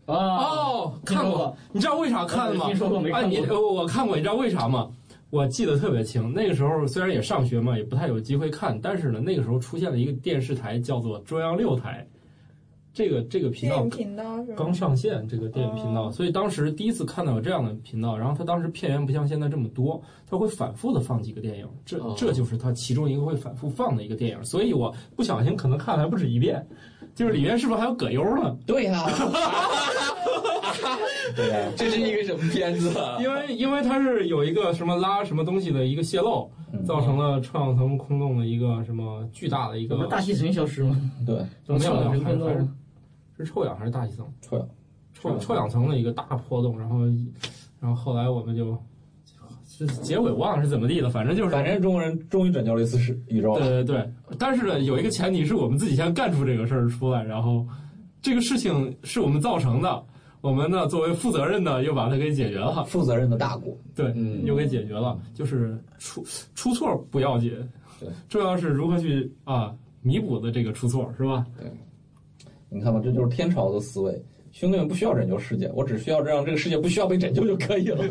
哦，看过。你知道为啥看吗？听说过没看过？你我看过，你知道为啥吗？我记得特别清。那个时候虽然也上学嘛，也不太有机会看，但是呢，那个时候出现了一个电视台，叫做中央六台。这个这个频道刚上线，这个电影频道，哦、所以当时第一次看到有这样的频道，然后它当时片源不像现在这么多，它会反复的放几个电影，这这就是它其中一个会反复放的一个电影，所以我不小心可能看了还不止一遍，就是里面是不是还有葛优呢？对呀、啊，对呀、啊，这是一个什么片子啊？因为因为它是有一个什么拉什么东西的一个泄漏，造成了臭氧层空洞的一个什么巨大的一个大气层消失吗？对，怎么样？还是是臭氧还是大气层？臭氧，臭臭氧层的一个大破洞，然后，然后后来我们就，是结尾忘了是怎么地的，反正就是，反正中国人终于拯救了一次世宇宙。对对对，但是呢，有一个前提是我们自己先干出这个事儿出来，然后这个事情是我们造成的，我们呢作为负责任的又把它给解决了，负责任的大国，对，嗯，又给解决了，就是出出错不要紧，对，重要是如何去啊弥补的这个出错，是吧？对。你看吧，这就是天朝的思维。兄弟们不需要拯救世界，我只需要让这个世界不需要被拯救就可以了。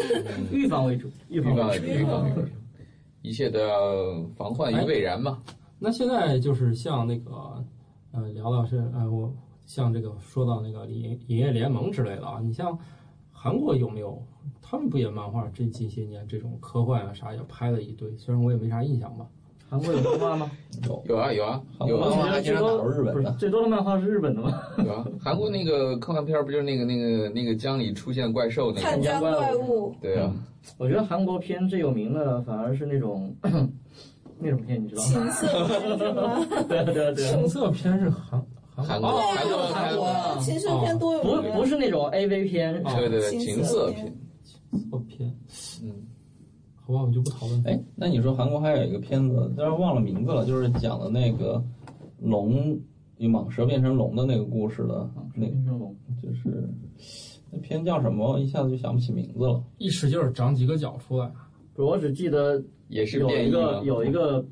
预防为主，预防为主，预防为主，一切都要防患于未然嘛。那现在就是像那个呃，聊到是呃，我像这个说到那个影影业联盟之类的啊，你像韩国有没有？他们不也漫画这近些年这种科幻啊啥也拍了一堆，虽然我也没啥印象吧。韩国有漫画吗？有有啊有啊，有漫画还经常打入日本的。最多的漫画是日本的吗？有啊，韩国那个科幻片不就是那个那个那个江里出现怪兽那个？汉江怪物。对啊，我觉得韩国片最有名的反而是那种 那种片，你知道吗？情色片是吗？对对对，情色片是韩韩国哦韩国韩国情色片多有不不是那种 A V 片，对对对，情色片，情色片，嗯。好吧，我们就不讨论。哎，那你说韩国还有一个片子，但是忘了名字了，就是讲的那个龙与蟒蛇变成龙的那个故事的，那变成龙就是那片叫什么？一下子就想不起名字了。一使劲儿长几个脚出来。我只记得也是有一个有一个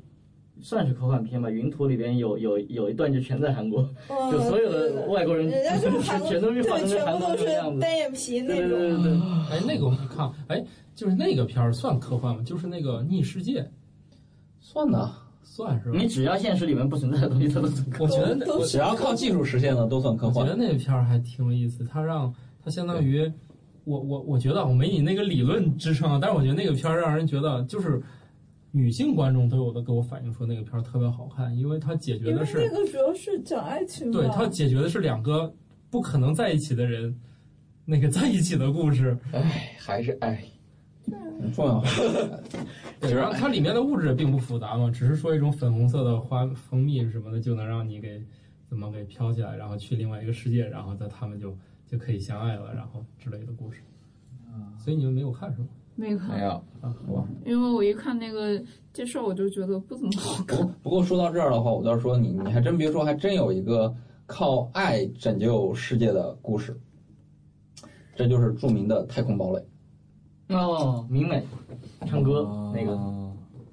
算是科幻片吧，《云图》里边有有有一段就全在韩国，就所有的外国人全都是画成韩国这个样子，单眼皮那种。对对对对。哎，那个我没看，哎。就是那个片儿算科幻吗？就是那个逆世界，算的，算是吧。你只要现实里面不存在的东西，它都算科幻。我觉得都只要靠技术实现的都算科幻。我觉得那个片儿还挺有意思，它让它相当于我我我觉得我没你那个理论支撑，但是我觉得那个片儿让人觉得就是女性观众都有的给我反映说那个片儿特别好看，因为它解决的是那个主要是讲爱情，对，它解决的是两个不可能在一起的人那个在一起的故事。哎，还是爱。很重要。对，然后它里面的物质并不复杂嘛，只是说一种粉红色的花蜂蜜什么的就能让你给怎么给飘起来，然后去另外一个世界，然后在他们就就可以相爱了，然后之类的故事。所以你们没有看是吗？没看，没有啊，好吧。因为我一看那个介绍，我就觉得不怎么好看。不过说到这儿的话，我倒是说你，你还真别说，还真有一个靠爱拯救世界的故事，这就是著名的《太空堡垒》。哦，明美唱歌那个，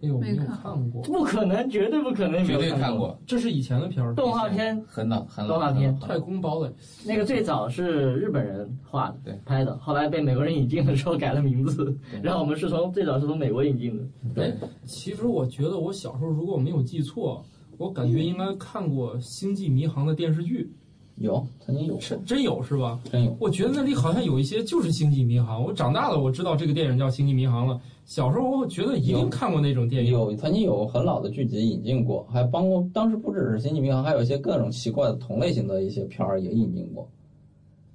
哎呦，没有看过，不可能，绝对不可能，绝对看过。这是以前的片儿，动画片，很老很老。动画片《太空堡垒》那个最早是日本人画的，对，拍的，后来被美国人引进的时候改了名字，然后我们是从最早是从美国引进的。对，其实我觉得我小时候如果我没有记错，我感觉应该看过《星际迷航》的电视剧。有，曾经有，真真有是吧？真有。我觉得那里好像有一些就是《星际迷航》。我长大了，我知道这个电影叫《星际迷航》了。小时候我觉得一定看过那种电影。有，曾经有很老的剧集引进过，还帮过。当时不只是《星际迷航》，还有一些各种奇怪的同类型的一些片儿也引进过。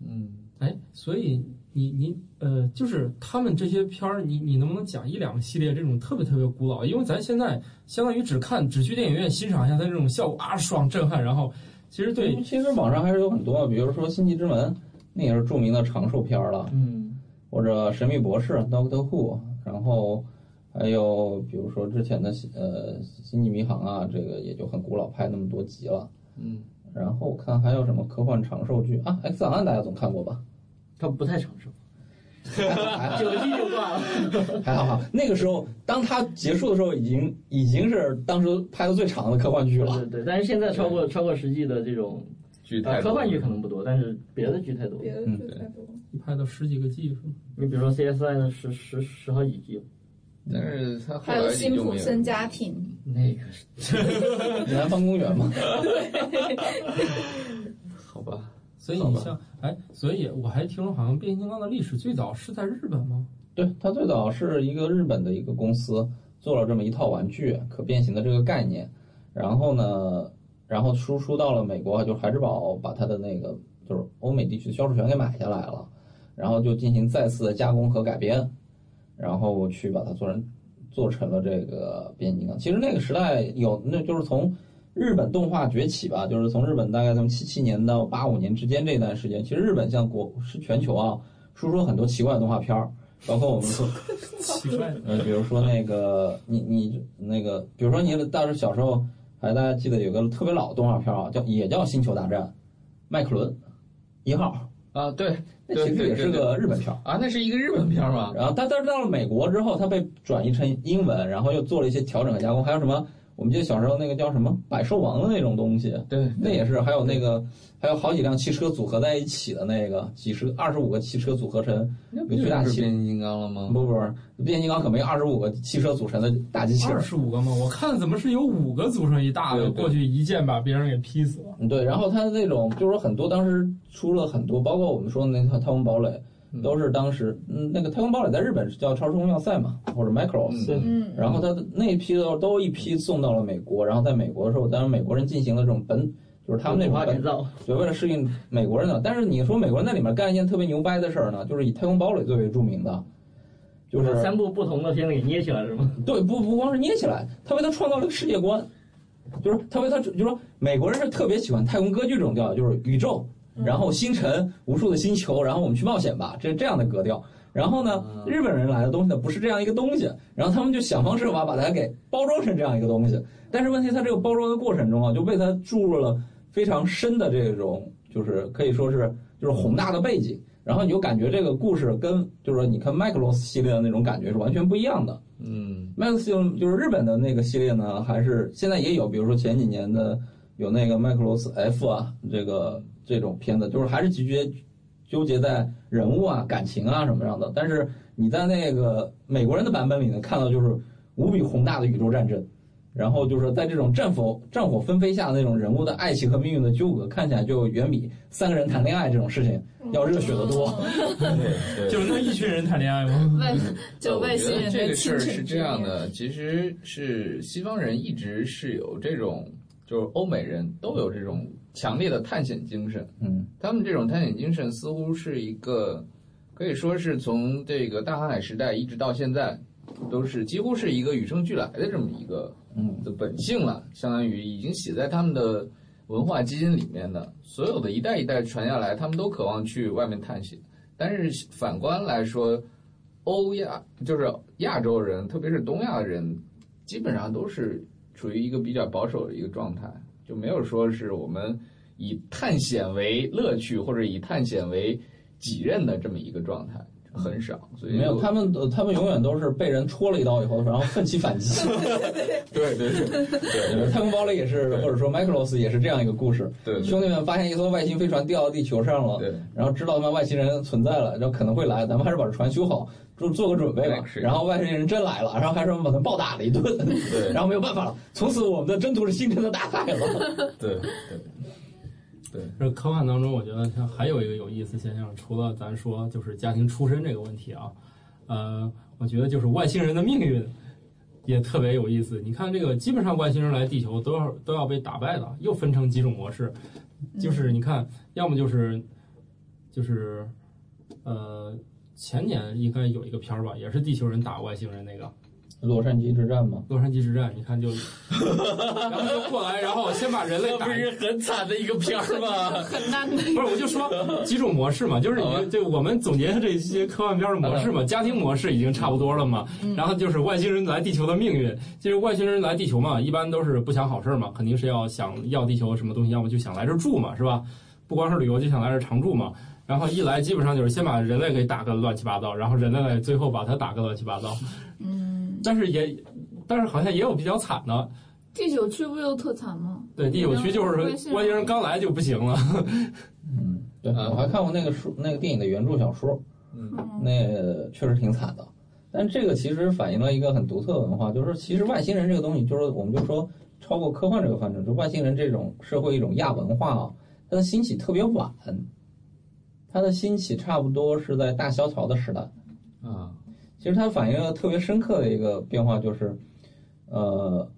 嗯，哎，所以你你呃，就是他们这些片儿，你你能不能讲一两个系列这种特别特别古老？因为咱现在相当于只看只去电影院欣赏一下它这种效果啊，爽震撼，然后。其实对，其实网上还是有很多，比如说《星际之门》，那也是著名的长寿片了，嗯，或者《神秘博士》Doctor Who，然后还有比如说之前的呃《星际迷航》啊，这个也就很古老，拍那么多集了，嗯，然后我看还有什么科幻长寿剧啊，《X 档案》大家总看过吧？它不太长寿。九集就挂了，还好哈。那个时候，当它结束的时候，已经已经是当时拍的最长的科幻剧了。对对，但是现在超过超过实际的这种剧太科幻剧可能不多，但是别的剧太多。别的剧太多，拍到十几个季是吗？你比如说 CSI 的十十十好几季，但是他还有辛普森家庭，那个是 南方公园吗？所以你像哎，所以我还听说好像变形金刚的历史最早是在日本吗？对，它最早是一个日本的一个公司做了这么一套玩具，可变形的这个概念，然后呢，然后输出到了美国，就孩之宝把它的那个就是欧美地区的销售权给买下来了，然后就进行再次的加工和改编，然后去把它做成做成了这个变形金刚。其实那个时代有，那就是从。日本动画崛起吧，就是从日本大概从七七年到八五年之间这段时间，其实日本像国是全球啊，输出了很多奇怪的动画片儿，包括我们说 奇怪，呃，比如说那个你你那个，比如说你当时小时候还大家记得有个特别老的动画片啊，叫也叫《星球大战》，麦克伦一号啊，对，那其实也是个日本片啊，那是一个日本片嘛？然后但但是到了美国之后，它被转译成英文，然后又做了一些调整和加工，还有什么？我们记得小时候那个叫什么百兽王的那种东西，对，那也是，还有那个还有好几辆汽车组合在一起的那个，几十二十五个汽车组合成一个巨大汽变形金刚了吗？不不不，变形金刚可没二十五个汽车组成的大机器人。二十五个吗？我看怎么是有五个组成一大的，过去一剑把别人给劈死了。对，然后它那种就是说很多当时出了很多，包括我们说的那套太空堡垒。都是当时，嗯，那个太空堡垒在日本是叫超时空要塞嘛，或者 Macross，嗯，然后它的那一批都都一批送到了美国，然后在美国的时候，当然美国人进行了这种本，就是他们那种本造，就为了适应美国人的。但是你说美国人在里面干一件特别牛掰的事儿呢，就是以太空堡垒最为著名的，就是三部不同的片子给捏起来是吗？对，不不光是捏起来，他为他创造了个世界观，就是他为他就是说美国人是特别喜欢太空歌剧这种调，就是宇宙。然后星辰无数的星球，然后我们去冒险吧，这这样的格调。然后呢，日本人来的东西呢不是这样一个东西，然后他们就想方设法把它给包装成这样一个东西。但是问题，它这个包装的过程中啊，就被它注入了非常深的这种，就是可以说是就是宏大的背景。然后你就感觉这个故事跟就是说你看麦克罗斯系列的那种感觉是完全不一样的。嗯，麦克罗斯就是日本的那个系列呢，还是现在也有，比如说前几年的有那个麦克罗斯 F 啊，这个。这种片子就是还是集结纠结在人物啊、感情啊什么样的，但是你在那个美国人的版本里呢，看到就是无比宏大的宇宙战争，然后就是在这种战火战火纷飞下那种人物的爱情和命运的纠葛，看起来就远比三个人谈恋爱这种事情要热血的多。对，就那一群人谈恋爱吗？外就外星人这个事儿是这样的，其实是西方人一直是有这种，就是欧美人都有这种。强烈的探险精神，嗯，他们这种探险精神似乎是一个可可以说是从这个大航海时代一直到现在，都是几乎是一个与生俱来的这么一个嗯的本性了，相当于已经写在他们的文化基因里面的。所有的一代一代传下来，他们都渴望去外面探险。但是反观来说，欧亚就是亚洲人，特别是东亚人，基本上都是处于一个比较保守的一个状态，就没有说是我们以探险为乐趣或者以探险为己任的这么一个状态，很少。所以没有他们，他们永远都是被人戳了一刀以后，然后奋起反击。对对对对，太空堡垒也是，或者说 Micros 也是这样一个故事。对，兄弟们发现一艘外星飞船掉到地球上了，对，然后知道他们外星人存在了，然后可能会来，咱们还是把这船修好，就做个准备吧。然后外星人真来了，然后还说我们把他暴打了一顿，对，然后没有办法了，从此我们的征途是星辰的大海了。对 对。对，这科幻当中，我觉得像还有一个有意思现象，除了咱说就是家庭出身这个问题啊，呃，我觉得就是外星人的命运也特别有意思。你看这个，基本上外星人来地球都要都要被打败的，又分成几种模式，就是你看，要么就是就是呃，前年应该有一个片儿吧，也是地球人打外星人那个。洛杉矶之战嘛？洛杉矶之战，你看就，然后就过来，然后先把人类打，不是很惨的一个片儿吗？很难的。不是，我就说几种模式嘛，就是你就我们总结这些科幻片的模式嘛，家庭模式已经差不多了嘛，然后就是外星人来地球的命运，就是外星人来地球嘛，一般都是不想好事嘛，肯定是要想要地球什么东西，要么就想来这住嘛，是吧？不光是旅游，就想来这常住嘛。然后一来，基本上就是先把人类给打个乱七八糟，然后人类最后把它打个乱七八糟。嗯，但是也，但是好像也有比较惨的。第九区不就特惨吗？对，第九区就是外星人刚来就不行了。嗯，对，我还看过那个书，那个电影的原著小说，嗯，那确实挺惨的。但这个其实反映了一个很独特的文化，就是其实外星人这个东西，就是我们就说超过科幻这个范畴，就外星人这种社会一种亚文化啊，它的兴起特别晚。它的兴起差不多是在大萧条的时代，啊，其实它反映了特别深刻的一个变化，就是，呃，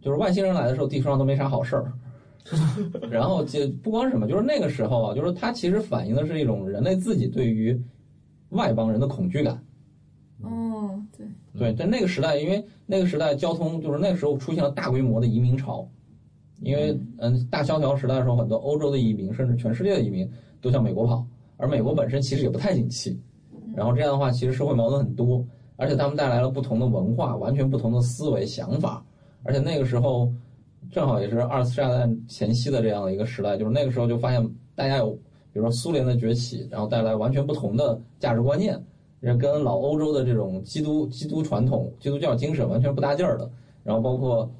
就是外星人来的时候，地球上都没啥好事儿，然后就不光是什么，就是那个时候啊，就是它其实反映的是一种人类自己对于外邦人的恐惧感。哦，对，对，在那个时代，因为那个时代交通就是那个时候出现了大规模的移民潮，因为嗯，大萧条时代的时候，很多欧洲的移民甚至全世界的移民都向美国跑。而美国本身其实也不太景气，然后这样的话，其实社会矛盾很多，而且他们带来了不同的文化，完全不同的思维想法，而且那个时候正好也是二次大战前夕的这样的一个时代，就是那个时候就发现大家有，比如说苏联的崛起，然后带来完全不同的价值观念，也跟老欧洲的这种基督基督传统、基督教精神完全不搭劲儿的，然后包括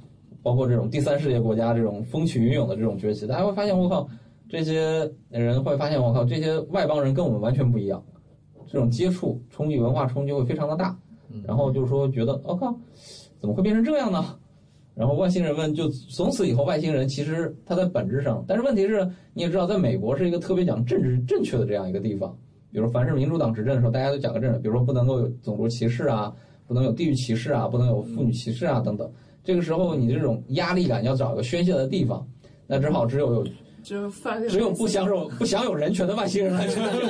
包括这种第三世界国家这种风起云涌的这种崛起，大家会发现，我靠。这些人会发现，我靠，这些外邦人跟我们完全不一样，这种接触冲击、文化冲击会非常的大。然后就是说，觉得我靠，怎么会变成这样呢？然后外星人们就从此以后，外星人其实他在本质上，但是问题是，你也知道，在美国是一个特别讲政治正确的这样一个地方。比如，凡是民主党执政的时候，大家都讲个政治，比如说不能够有种族歧视啊，不能有地域歧视啊，不能有妇女歧视啊等等。这个时候，你这种压力感要找个宣泄的地方，那只好只有有。只有只有不享受不享有人权的外星人来承担这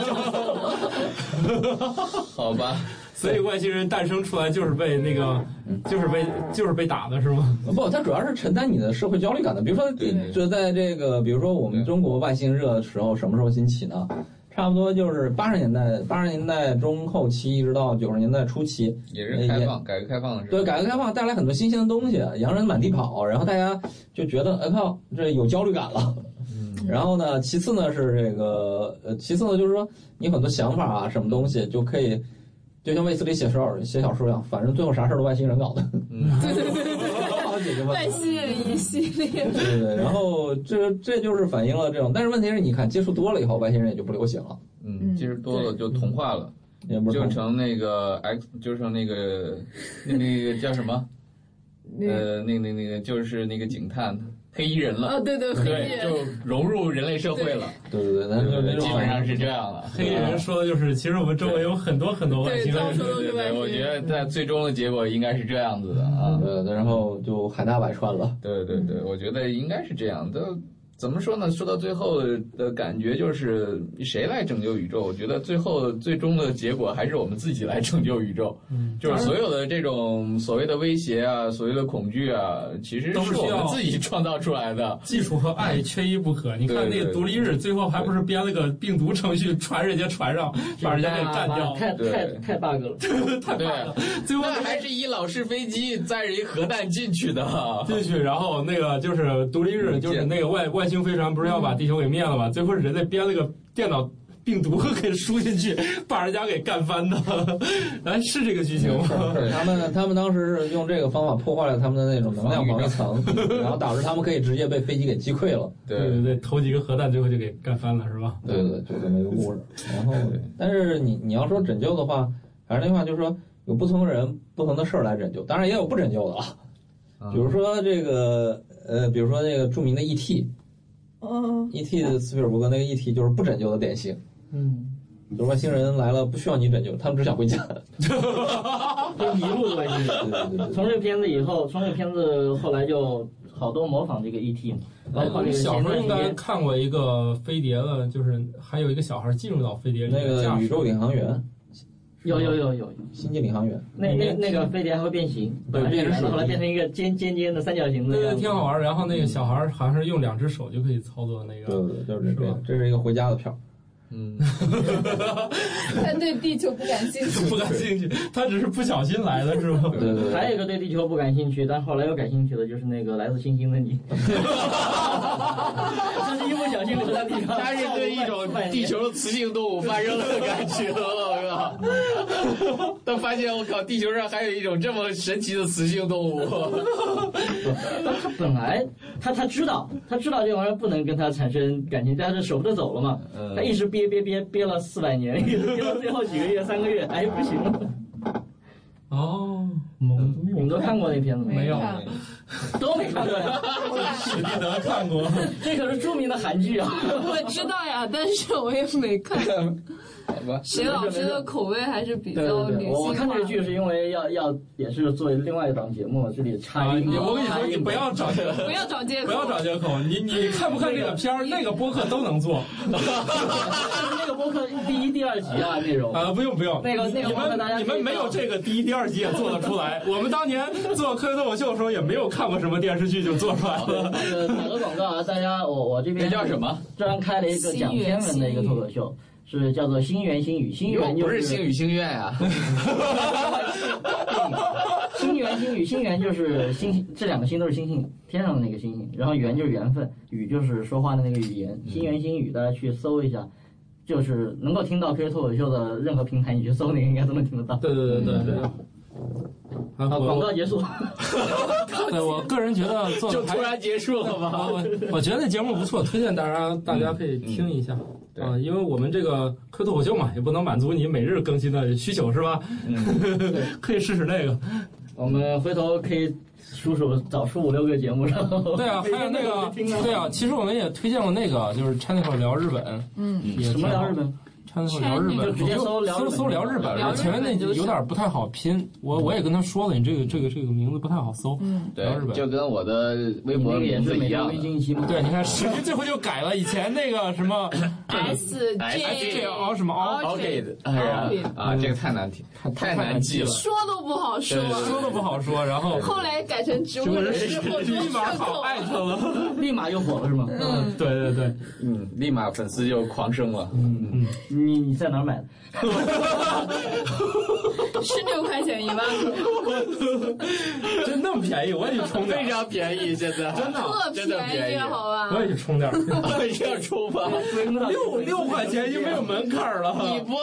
好吧？所以外星人诞生出来就是被那个，就是被就是被打的是吗？不，它主要是承担你的社会焦虑感的。比如说，就在这个，比如说我们中国外星热的时候，什么时候兴起呢？差不多就是八十年代，八十年代中后期一直到九十年代初期，也是开放，改革开放的时候。对，改革开放带来很多新鲜的东西，洋人满地跑，然后大家就觉得，哎靠，这有焦虑感了。然后呢，其次呢是这个，呃，其次呢就是说，你很多想法啊，什么东西就可以，就像卫斯理写小写小说一样，反正最后啥事儿都外星人搞的。嗯，对对对对对，外星人一系列。对对对，然后这这就是反映了这种，但是问题是，你看接触多了以后，外星人也就不流行了。嗯，接触多了就同化了，也不就成那个 X，就成那个那那个叫什么？呃，那那那个就是那个警探。黑衣人了啊！对对，黑衣人就融入人类社会了。对对对，那就基本上是这样了。黑衣人说的就是，其实我们周围有很多很多外星人。对对对，我觉得在最终的结果应该是这样子的啊。对，然后就海纳百川了。对对对，我觉得应该是这样的。怎么说呢？说到最后的感觉就是谁来拯救宇宙？我觉得最后最终的结果还是我们自己来拯救宇宙。嗯，就是所有的这种所谓的威胁啊，所谓的恐惧啊，其实是我们自己创造出来的。技术和爱缺一不可。你看那个独立日，最后还不是编了个病毒程序传人家船上，把人家给干掉？太太太 bug 了，太 bug 了。最后还是一老式飞机载着一核弹进去的，进去，然后那个就是独立日，就是那个外外星飞船不是要把地球给灭了吗？最后人类编了个电脑病毒 给输进去，把人家给干翻的。哎，是这个剧情吗？他们他们当时是用这个方法破坏了他们的那种能量防御层，然后导致他们可以直接被飞机给击溃了。对对对，投几个核弹，最后就给干翻了，是吧？对对，就这么一个故事。然后，但是你你要说拯救的话，还是那句话，就是说有不同的人、不同的事儿来拯救，当然也有不拯救的啊。比如说这个呃，比如说那个著名的 E.T. 嗯，E.T. 的斯皮尔伯格那个 E.T. 就是不拯救的典型。嗯，就是外星人来了，不需要你拯救，他们只想回家。就迷路的外星人。从这个片子以后，从这个片子后来就好多模仿这个 E.T. 嘛。包括那个小时候应该看过一个飞碟的，就是还有一个小孩进入到飞碟里。那个宇宙领航员。有有有有，星际领航员。那那那个飞碟还会变形，对，变成后来变成一个尖尖尖的三角形的。对对，挺好玩。然后那个小孩好像是用两只手就可以操作那个。对对，就是这个，这是一个回家的票。嗯，他对地球不感兴趣，不感兴趣，他只是不小心来的，是吗？对对。还有一个对地球不感兴趣，但后来又感兴趣的，就是那个来自星星的你。他是一不小心留在地上。他是对一种地球的雌性动物发生了感情，我靠！他发现我靠，地球上还有一种这么神奇的雌性动物。他本来他他知道，他知道这玩意儿不能跟他产生感情，但是舍不得走了嘛。他一直憋憋憋憋了四百年，憋到最后几个月、三个月，哎，不行了。哦，蒙你们都看过那片子没有？都没看过呀。史蒂德看过，这可是著名的韩剧啊。我知道呀，但是我也没看。好吧，沈老师的口味还是比较女性我看这个剧是因为要要也是做另外一档节目，这里插一你我跟你说，你不要找不要找借口，不要找借口。你你看不看这个片儿？那个播客都能做。那个播客第一、第二集啊内容啊，不用不用。那个那个你们你们没有这个第一、第二集也做得出来。我们当年做科学脱口秀的时候也没有看过什么电视剧就做出来了。打个广告啊，大家我我这边叫什么？专开了一个讲天文的一个脱口秀。是叫做星源星语，星源不是星语星愿啊。星源星语，星源就是星星，这两个星都是星星，天上的那个星星。然后缘就是缘分，语就是说话的那个语言。星源星语，大家去搜一下，就是能够听到科学脱口秀的任何平台，你去搜那个应该都能听得到。对对对对对。好，广告结束。对我个人觉得做就突然结束了吧？我我觉得那节目不错，推荐大家大家可以听一下啊，因为我们这个科脱口秀嘛，也不能满足你每日更新的需求，是吧？可以试试那个。我们回头可以数数，找出五六个节目，然后对啊，还有那个对啊，其实我们也推荐过那个，就是 Channel 聊日本，嗯，什么聊日本？参考聊日本，就直接搜搜搜聊日本。前面那有点不太好拼，我我也跟他说了，你这个这个这个名字不太好搜。嗯，对，日本就跟我的微博名字一样。对，你看史这回就改了，以前那个什么 S J 哦什么 Orchid，哎呀啊，这个太难听，太难记了，说都不好说，说都不好说。然后后来改成植物人之后，立马好艾特了，立马又火了是吗？嗯，对对对，嗯，立马粉丝就狂升了。嗯嗯，你你在哪买的？十六块钱一万，真那么便宜？我也去充点，非常便宜，现在真的真的便宜，好吧？我也去充点，要充吧？六六块钱就没有门槛了。你不，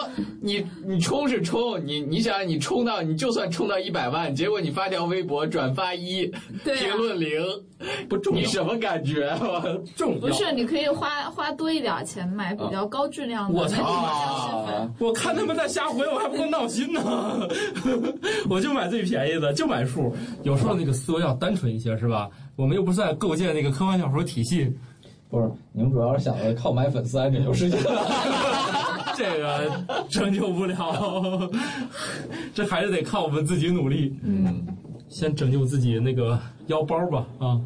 你你充是充，你你想你充到，你就算充到一百万，结果你发条微博转发一，评论零，不重要，你什么感觉？重要不是，你可以花花多一点钱买比较高质量的。我操！我看他们在瞎回，我还不够闹心呢。我就买最便宜的，就买数。有时候那个思维要单纯一些，是吧？我们又不是在构建那个科幻小说体系。不是，你们主要是想着靠买粉丝来拯救世界。这个拯救不了，这还是得靠我们自己努力。嗯，先拯救自己那个腰包吧啊。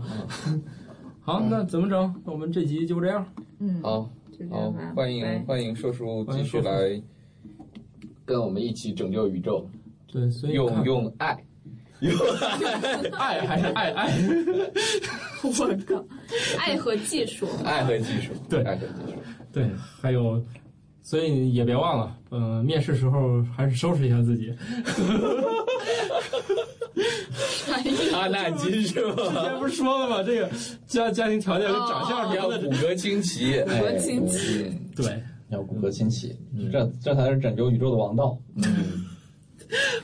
好，那怎么整？我们这集就这样。嗯，好，好，欢迎欢迎硕叔继续来跟我们一起拯救宇宙。对，所以用用爱，用爱还是爱爱？我靠，爱和技术，爱和技术，对，爱和技术，对，还有。所以也别忘了，嗯、呃，面试时候还是收拾一下自己。阿纳金是吧？之前不是说了吗？这个家家庭条件跟长相要骨骼清奇，骨骼清奇，对，要骨骼清奇，这这才是拯救宇宙的王道。嗯，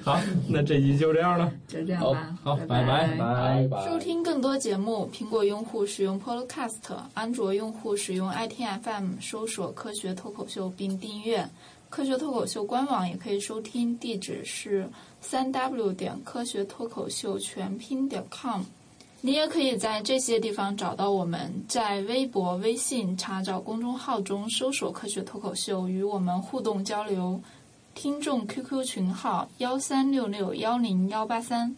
好，那这集就这样了，就这样吧，好，拜拜拜拜。收听更多节目，苹果用户使用 Podcast，安卓用户使用 iTFM 搜索“科学脱口秀”并订阅。科学脱口秀官网也可以收听，地址是三 w 点科学脱口秀全拼点 com。你也可以在这些地方找到我们，在微博、微信查找公众号中搜索“科学脱口秀”，与我们互动交流。听众 QQ 群号：幺三六六幺零幺八三。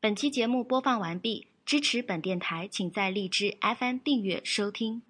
本期节目播放完毕，支持本电台，请在荔枝 FM 订阅收听。